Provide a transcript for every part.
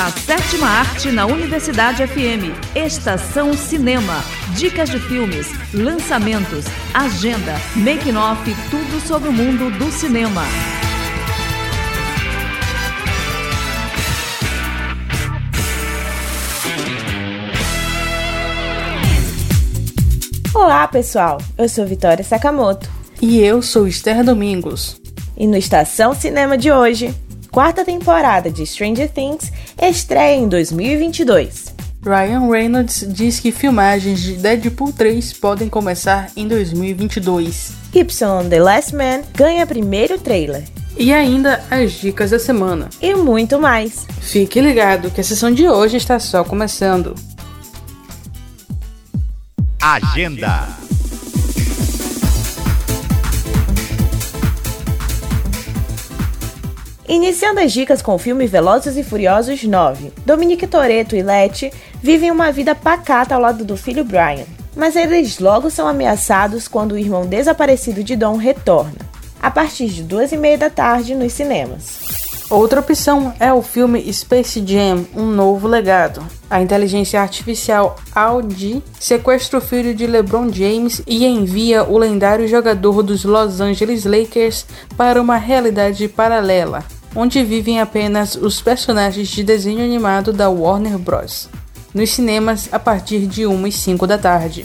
A sétima arte na Universidade FM. Estação Cinema. Dicas de filmes, lançamentos, agenda, making-off, tudo sobre o mundo do cinema. Olá, pessoal. Eu sou Vitória Sakamoto. E eu sou Esther Domingos. E no Estação Cinema de hoje, quarta temporada de Stranger Things estreia em 2022. Ryan Reynolds diz que filmagens de Deadpool 3 podem começar em 2022. Y The Last Man ganha primeiro trailer. E ainda as dicas da semana. E muito mais. Fique ligado que a sessão de hoje está só começando. Agenda. Iniciando as dicas com o filme Velozes e Furiosos 9, Dominique Toretto e Letty vivem uma vida pacata ao lado do filho Brian, mas eles logo são ameaçados quando o irmão desaparecido de Dom retorna, a partir de duas e meia da tarde nos cinemas. Outra opção é o filme Space Jam Um Novo Legado. A inteligência artificial Audi sequestra o filho de LeBron James e envia o lendário jogador dos Los Angeles Lakers para uma realidade paralela, onde vivem apenas os personagens de desenho animado da Warner Bros. Nos cinemas a partir de 1 e 5 da tarde.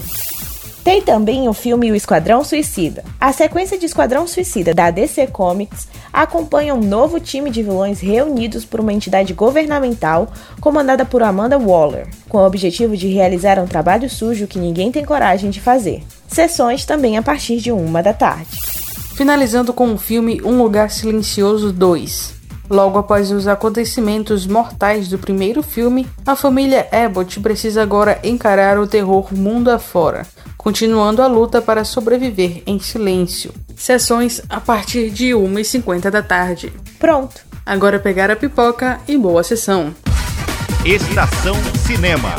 Tem também o filme O Esquadrão Suicida. A sequência de Esquadrão Suicida da DC Comics acompanha um novo time de vilões reunidos por uma entidade governamental comandada por Amanda Waller, com o objetivo de realizar um trabalho sujo que ninguém tem coragem de fazer. Sessões também a partir de uma da tarde. Finalizando com o filme Um Lugar Silencioso 2. Logo após os acontecimentos mortais do primeiro filme, a família Abbott precisa agora encarar o terror mundo afora, continuando a luta para sobreviver em silêncio. Sessões a partir de 1h50 da tarde. Pronto! Agora pegar a pipoca e boa sessão. Estação Cinema.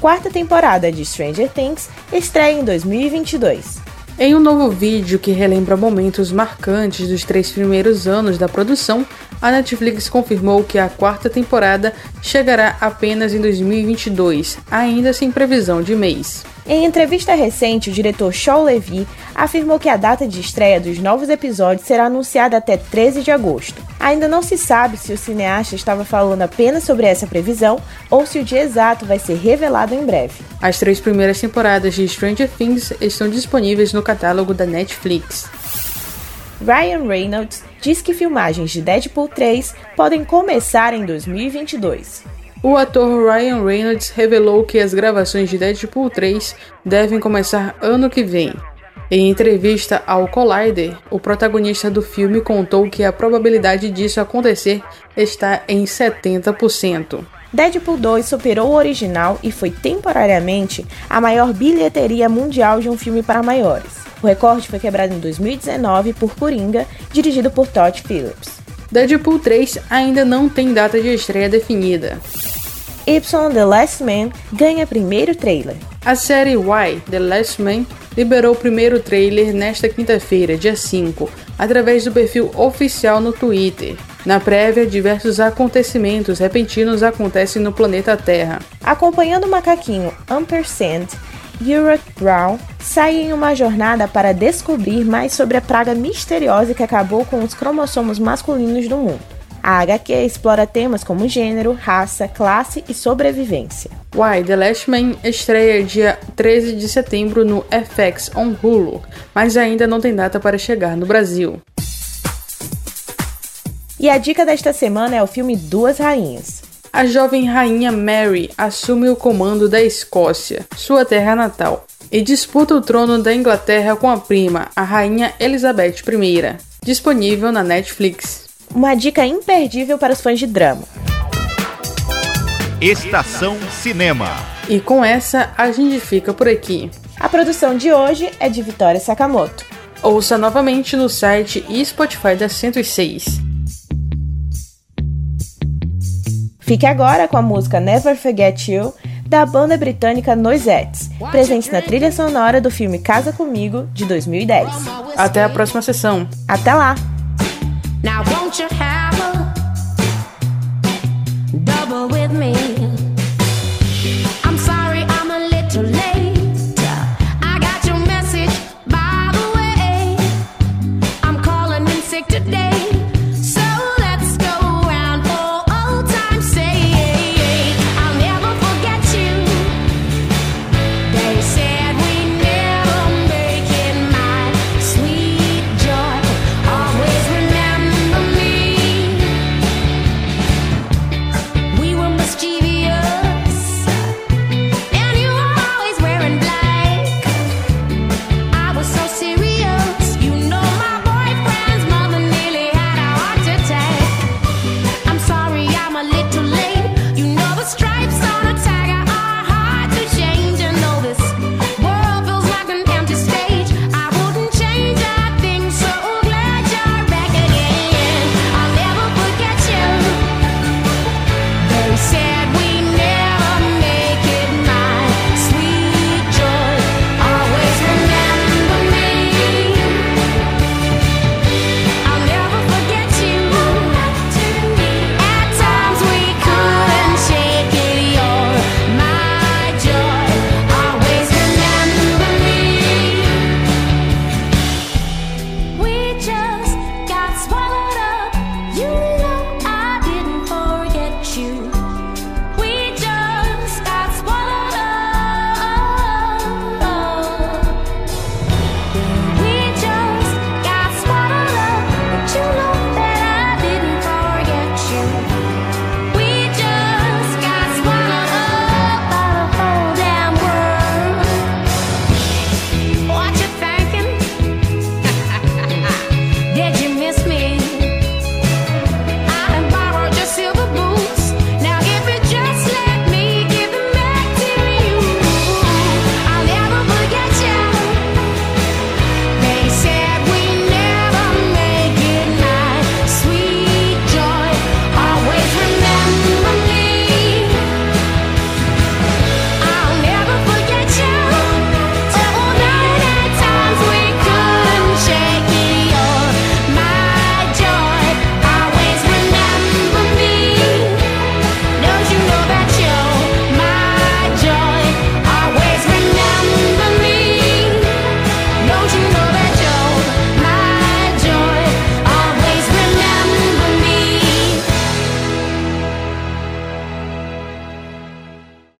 Quarta temporada de Stranger Things estreia em 2022. Em um novo vídeo que relembra momentos marcantes dos três primeiros anos da produção, a Netflix confirmou que a quarta temporada chegará apenas em 2022, ainda sem previsão de mês. Em entrevista recente, o diretor Shaw Levy afirmou que a data de estreia dos novos episódios será anunciada até 13 de agosto. Ainda não se sabe se o cineasta estava falando apenas sobre essa previsão ou se o dia exato vai ser revelado em breve. As três primeiras temporadas de Stranger Things estão disponíveis no catálogo da Netflix. Ryan Reynolds diz que filmagens de Deadpool 3 podem começar em 2022. O ator Ryan Reynolds revelou que as gravações de Deadpool 3 devem começar ano que vem. Em entrevista ao Collider, o protagonista do filme contou que a probabilidade disso acontecer está em 70%. Deadpool 2 superou o original e foi temporariamente a maior bilheteria mundial de um filme para maiores. O recorde foi quebrado em 2019 por Coringa, dirigido por Todd Phillips. Deadpool 3 ainda não tem data de estreia definida. Y The Last Man ganha primeiro trailer. A série Y The Last Man liberou o primeiro trailer nesta quinta-feira, dia 5, através do perfil oficial no Twitter. Na prévia, diversos acontecimentos repentinos acontecem no planeta Terra. Acompanhando o macaquinho Ampersand, Europe Brown sai em uma jornada para descobrir mais sobre a praga misteriosa que acabou com os cromossomos masculinos do mundo. A HQ explora temas como gênero, raça, classe e sobrevivência. Why The Last Man estreia dia 13 de setembro no FX on Hulu, mas ainda não tem data para chegar no Brasil. E a dica desta semana é o filme Duas Rainhas. A jovem rainha Mary assume o comando da Escócia, sua terra natal, e disputa o trono da Inglaterra com a prima, a rainha Elizabeth I, disponível na Netflix. Uma dica imperdível para os fãs de drama. Estação Cinema. E com essa a gente fica por aqui. A produção de hoje é de Vitória Sakamoto. Ouça novamente no site e Spotify da 106. Fique agora com a música Never Forget You da banda britânica Noisettes, presente na trilha sonora do filme Casa Comigo de 2010. Até a próxima sessão. Até lá! Now won't you have a double with me?